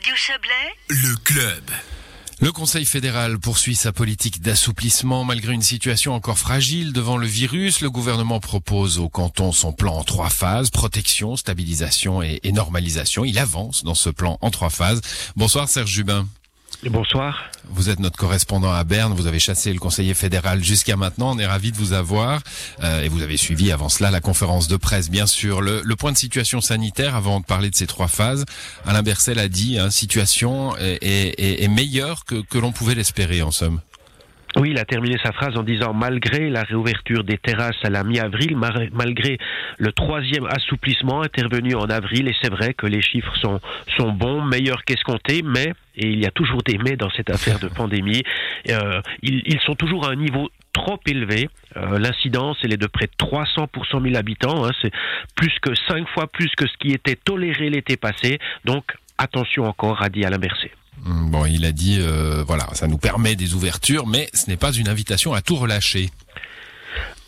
Radio Chablais, Le club. Le Conseil fédéral poursuit sa politique d'assouplissement malgré une situation encore fragile devant le virus. Le gouvernement propose au canton son plan en trois phases, protection, stabilisation et, et normalisation. Il avance dans ce plan en trois phases. Bonsoir Serge Jubin. Bonsoir. Vous êtes notre correspondant à Berne. Vous avez chassé le conseiller fédéral jusqu'à maintenant. On est ravi de vous avoir. Euh, et vous avez suivi avant cela la conférence de presse, bien sûr. Le, point de situation sanitaire, avant de parler de ces trois phases, Alain Bercel a dit, hein, situation est, est, est meilleure que, que l'on pouvait l'espérer, en somme. Oui, il a terminé sa phrase en disant malgré la réouverture des terrasses à la mi-avril, malgré le troisième assouplissement intervenu en avril, et c'est vrai que les chiffres sont, sont bons, meilleurs qu'escomptés, mais, et il y a toujours des mais dans cette affaire de pandémie, euh, ils, ils sont toujours à un niveau trop élevé. Euh, L'incidence, elle est de près de 300 pour 100 000 habitants. Hein, c'est plus que cinq fois plus que ce qui était toléré l'été passé. Donc, attention encore, a dit Alain Berset. Bon, il a dit, euh, voilà, ça nous permet des ouvertures, mais ce n'est pas une invitation à tout relâcher.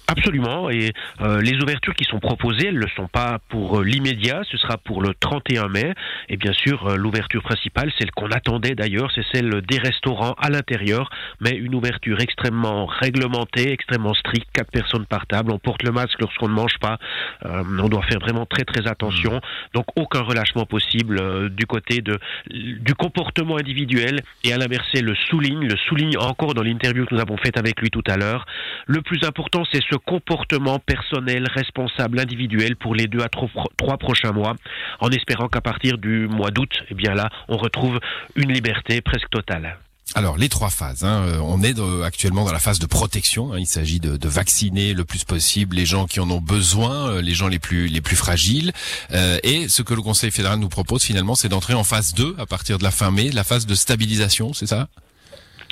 Absolument, et euh, les ouvertures qui sont proposées, elles ne sont pas pour euh, l'immédiat, ce sera pour le 31 mai, et bien sûr euh, l'ouverture principale, celle qu'on attendait d'ailleurs, c'est celle des restaurants à l'intérieur, mais une ouverture extrêmement réglementée, extrêmement stricte, quatre personnes par table, on porte le masque lorsqu'on ne mange pas, on doit faire vraiment très très attention, donc aucun relâchement possible du côté de, du comportement individuel, et Alain Mercier le souligne, le souligne encore dans l'interview que nous avons faite avec lui tout à l'heure, le plus important c'est ce comportement personnel, responsable, individuel pour les deux à trois, prochains mois, en espérant qu'à partir du mois d'août, eh bien là, on retrouve une liberté presque totale. Alors les trois phases. Hein, euh, on est actuellement dans la phase de protection. hein, il s'agit de, de vacciner le plus possible les gens qui en ont besoin, euh, les gens les plus les plus fragiles. Euh, et ce que le Conseil fédéral nous propose finalement, c'est d'entrer en phase 2 à partir de la fin mai, la phase de stabilisation, c'est ça?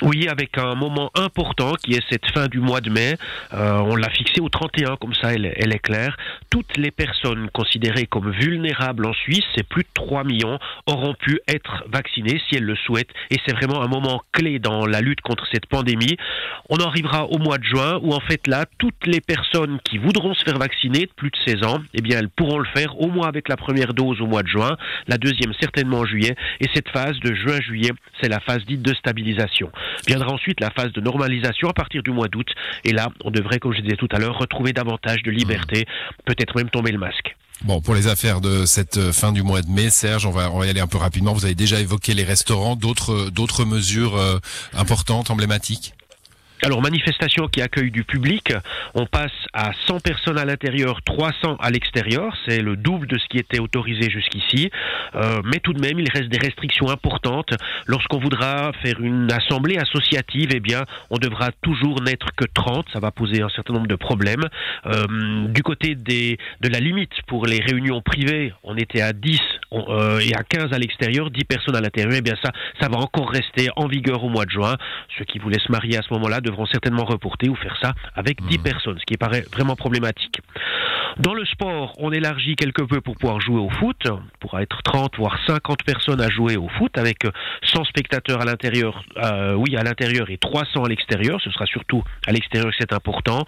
Oui, avec un moment important qui est cette fin du mois de mai. Euh, on l'a fixé au 31, comme ça elle, elle est claire. Toutes les personnes considérées comme vulnérables en Suisse, c'est plus de 3 millions, auront pu être vaccinées si elles le souhaitent. Et c'est vraiment un moment clé dans la lutte contre cette pandémie. On arrivera au mois de juin où en fait là, toutes les personnes qui voudront se faire vacciner de plus de 16 ans, eh bien elles pourront le faire au moins avec la première dose au mois de juin, la deuxième certainement en juillet. Et cette phase de juin-juillet, c'est la phase dite de stabilisation. Viendra ensuite la phase de normalisation à partir du mois d'août. Et là, on devrait, comme je disais tout à l'heure, retrouver davantage de liberté, peut-être même tomber le masque. Bon, pour les affaires de cette euh, fin du mois de mai, Serge, on va, on va y aller un peu rapidement. Vous avez déjà évoqué les restaurants, d'autres d'autres mesures euh, importantes, emblématiques? Alors, manifestation qui accueille du public, on passe à 100 personnes à l'intérieur, 300 à l'extérieur, c'est le double de ce qui était autorisé jusqu'ici, Euh, mais tout de même, il reste des restrictions importantes. Lorsqu'on voudra faire une assemblée associative, eh bien, on devra toujours n'être que 30, ça va poser un certain nombre de problèmes. Euh, du côté des, de la limite pour les réunions privées, on était à 10 on- euh, et à 15 à l'extérieur, 10 personnes à l'intérieur, eh bien ça, ça va encore rester en vigueur au mois de juin. Ceux qui voulaient se marier à ce moment-là devront certainement reporter ou faire ça avec 10 personnes, ce qui paraît vraiment problématique. Dans le sport, on élargit quelque peu pour pouvoir jouer au foot. On pourra être 30 voire 50 personnes à jouer au foot avec euh, 100 spectateurs à l'intérieur, euh, oui, à l'intérieur et 300 à l'extérieur. Ce sera surtout à l'extérieur que c'est important.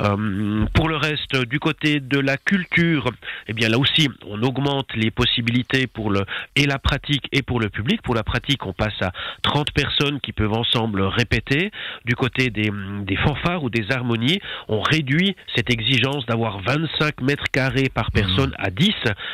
Euh, pour le reste, du côté de la culture, eh bien là aussi, on augmente les possibilités pour le et la pratique et pour le public. Pour la pratique, on passe à 30 personnes qui peuvent ensemble répéter. Du côté des, des fanfares ou des harmonies, on réduit cette exigence d'avoir 25 mètres carrés par personne à 10.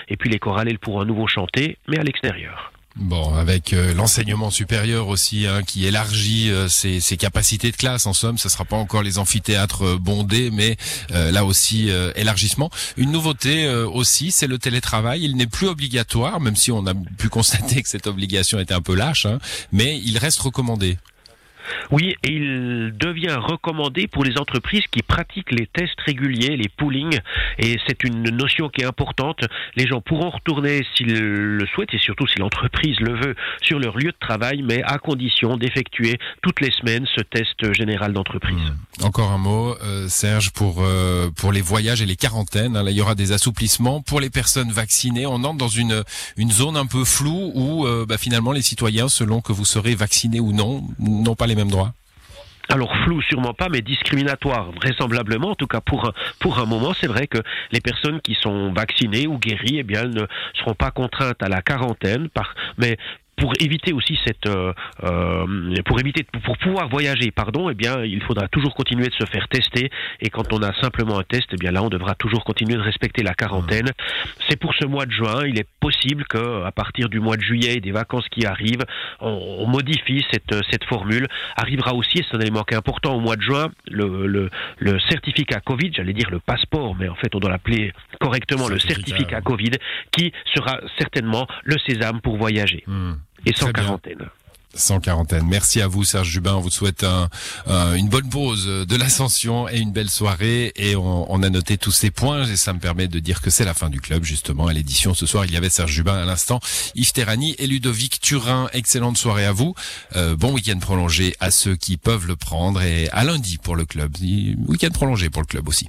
Et puis les chorales, pourront à nouveau chanter, mais à l'extérieur. Bon, avec euh, l'enseignement supérieur aussi, hein, qui élargit euh, ses, ses capacités de classe. En somme, ce sera pas encore les amphithéâtres euh, bondés, mais euh, là aussi élargissement. Une nouveauté aussi, c'est le télétravail. Il n'est plus obligatoire, même si on a pu constater que cette obligation était un peu lâche, hein, mais il reste recommandé. Oui, et il devient recommandé pour les entreprises qui pratiquent les tests réguliers, les poolings, et c'est une notion qui est importante. Les gens pourront retourner s'ils le souhaitent, et surtout si l'entreprise le veut, sur leur lieu de travail, mais à condition d'effectuer toutes les semaines ce test général d'entreprise. Encore un mot, euh, Serge, pour euh, pour les voyages et les quarantaines. hein, là, il y aura des assouplissements pour les personnes vaccinées. On entre dans une une zone un peu floue où euh, bah, finalement les citoyens, selon que vous serez vacciné ou non, n'ont pas les Alors flou sûrement pas, mais discriminatoire vraisemblablement. En tout cas pour un, pour un moment, c'est vrai que les personnes qui sont vaccinées ou guéries, eh bien, elles ne seront pas contraintes à la quarantaine, par, mais pour éviter aussi cette, euh, euh, pour éviter, pour pouvoir voyager, pardon, eh bien, il faudra toujours continuer de se faire tester. Et quand on a simplement un test, eh bien là, on devra toujours continuer de respecter la quarantaine. C'est pour ce mois de juin. Il est possible que, à partir du mois de juillet, des vacances qui arrivent, on, modifie cette, cette formule. Arrivera aussi, c'est un élément qui est important au mois de juin, le, le, le certificat Covid, j'allais dire le passeport, mais en fait, on doit l'appeler correctement le certificat Covid, qui sera certainement le sésame pour voyager. Hmm. Et sans quarantaine sans quarantaine. Merci à vous, Serge Jubin. On vous souhaite une bonne pause de l'ascension et une belle soirée. Et on, a noté tous ces points et ça me permet de dire que c'est la fin du club, justement. À l'édition ce soir, il y avait Serge Jubin à l'instant, Yves Terrani et Ludovic Turin. Excellente soirée à vous. Euh, bon week-end prolongé à ceux qui peuvent le prendre et à lundi pour le club. Week-end prolongé pour le club aussi.